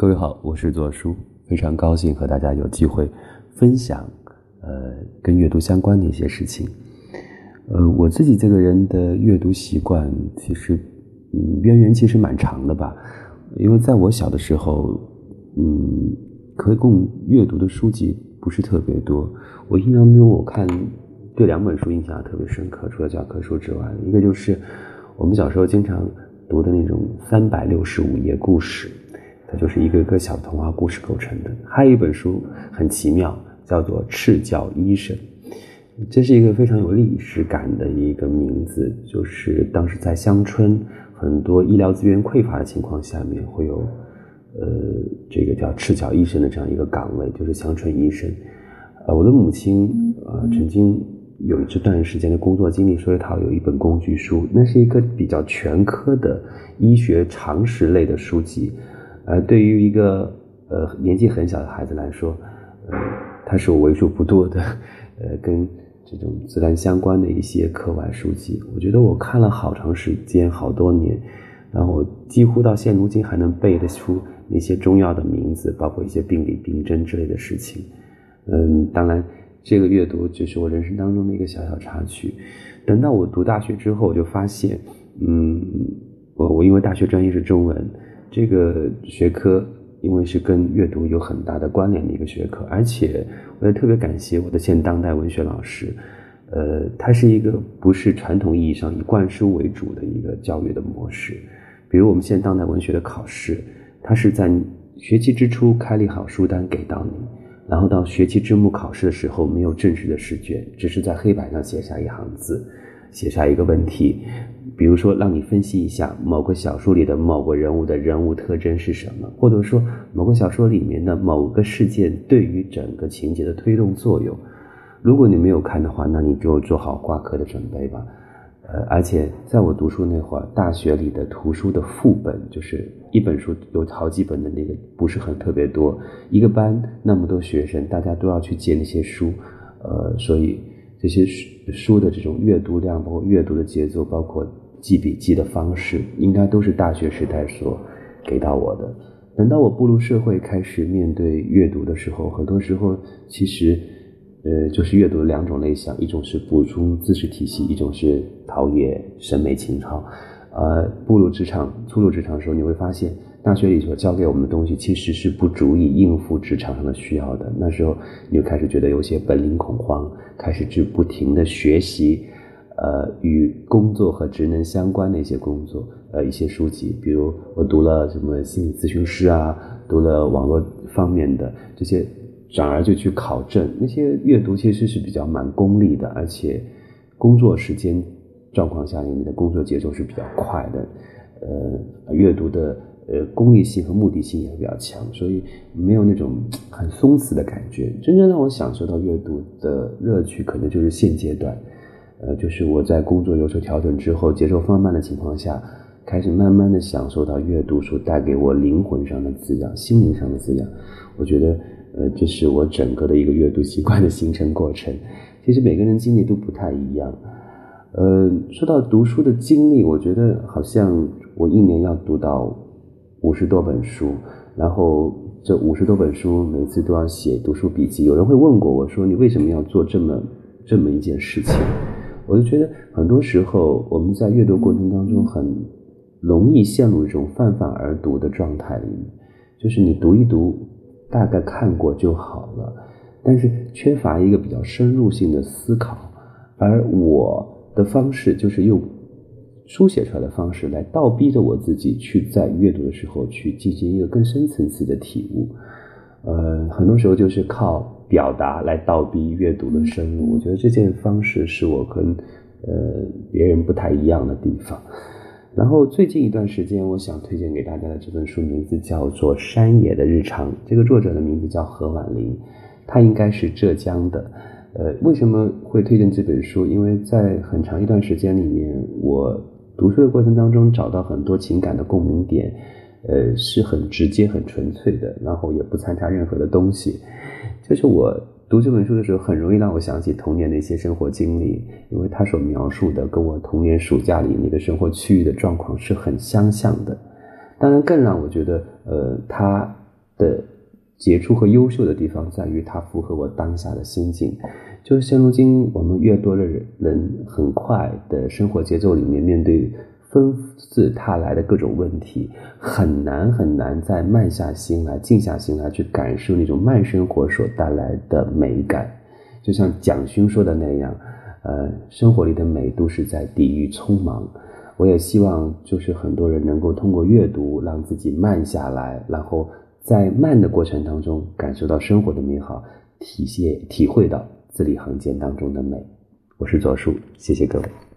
各位好，我是左叔，非常高兴和大家有机会分享，呃，跟阅读相关的一些事情。呃，我自己这个人的阅读习惯，其实，嗯，渊源其实蛮长的吧。因为在我小的时候，嗯，可供阅读的书籍不是特别多。我印象中，我看对两本书印象特别深刻，除了教科书之外，一个就是我们小时候经常读的那种三百六十五页故事，它就是一个个小童话故事构成的。还有一本书很奇妙，叫做《赤脚医生》。这是一个非常有历史感的一个名字，就是当时在乡村很多医疗资源匮乏的情况下面，会有，呃，这个叫赤脚医生的这样一个岗位，就是乡村医生。呃，我的母亲呃曾经有这段时间的工作经历，所以她有一本工具书，那是一个比较全科的医学常识类的书籍。呃，对于一个呃年纪很小的孩子来说，呃，它是我为数不多的，呃，跟这种自然相关的一些课外书籍，我觉得我看了好长时间，好多年，然后几乎到现如今还能背得出那些中药的名字，包括一些病理病症之类的事情。嗯，当然，这个阅读就是我人生当中的一个小小插曲。等到我读大学之后，我就发现，嗯，我我因为大学专业是中文，这个学科。因为是跟阅读有很大的关联的一个学科，而且我也特别感谢我的现当代文学老师，呃，他是一个不是传统意义上以灌输为主的一个教育的模式。比如我们现当代文学的考试，他是在学期之初开立好书单给到你，然后到学期之末考试的时候没有正式的试卷，只是在黑板上写下一行字，写下一个问题。比如说，让你分析一下某个小说里的某个人物的人物特征是什么，或者说某个小说里面的某个事件对于整个情节的推动作用。如果你没有看的话，那你就做好挂科的准备吧。呃，而且在我读书那会儿，大学里的图书的副本就是一本书有好几本的那个，不是很特别多。一个班那么多学生，大家都要去借那些书，呃，所以这些书书的这种阅读量，包括阅读的节奏，包括。记笔记的方式，应该都是大学时代所给到我的。等到我步入社会，开始面对阅读的时候，很多时候其实，呃，就是阅读的两种类型：一种是补充知识体系，一种是陶冶审美情操。呃，步入职场、初入职场的时候，你会发现，大学里所教给我们的东西其实是不足以应付职场上的需要的。那时候，你就开始觉得有些本领恐慌，开始去不停的学习。呃，与工作和职能相关的一些工作，呃，一些书籍，比如我读了什么心理咨询师啊，读了网络方面的这些，转而就去考证。那些阅读其实是比较蛮功利的，而且工作时间状况下，你的工作节奏是比较快的，呃，阅读的呃功利性和目的性也会比较强，所以没有那种很松弛的感觉。真正让我享受到阅读的乐趣，可能就是现阶段。呃，就是我在工作有所调整之后，节奏放慢的情况下，开始慢慢的享受到阅读所带给我灵魂上的滋养、心灵上的滋养。我觉得，呃，这是我整个的一个阅读习惯的形成过程。其实每个人经历都不太一样。呃，说到读书的经历，我觉得好像我一年要读到五十多本书，然后这五十多本书每次都要写读书笔记。有人会问过我说：“你为什么要做这么这么一件事情？”我就觉得很多时候我们在阅读过程当中很容易陷入一种泛泛而读的状态里面，就是你读一读，大概看过就好了，但是缺乏一个比较深入性的思考。而我的方式就是用书写出来的方式来倒逼着我自己去在阅读的时候去进行一个更深层次的体悟。呃，很多时候就是靠。表达来倒逼阅读的深入，我觉得这件方式是我跟呃别人不太一样的地方。然后最近一段时间，我想推荐给大家的这本书名字叫做《山野的日常》，这个作者的名字叫何婉玲，她应该是浙江的。呃，为什么会推荐这本书？因为在很长一段时间里面，我读书的过程当中找到很多情感的共鸣点，呃，是很直接、很纯粹的，然后也不掺杂任何的东西。就是我读这本书的时候，很容易让我想起童年的一些生活经历，因为他所描述的跟我童年暑假里那个生活区域的状况是很相像的。当然，更让我觉得，呃，他的杰出和优秀的地方在于它符合我当下的心境。就是现如今我们越多的人，人很快的生活节奏里面，面对纷至沓来的各种问题，很难很难再慢下心来、静下心来去感受那种慢生活所带来的美感。就像蒋勋说的那样，呃，生活里的美都是在抵御匆忙。我也希望，就是很多人能够通过阅读，让自己慢下来，然后在慢的过程当中，感受到生活的美好，体现体会到字里行间当中的美。我是左树，谢谢各位。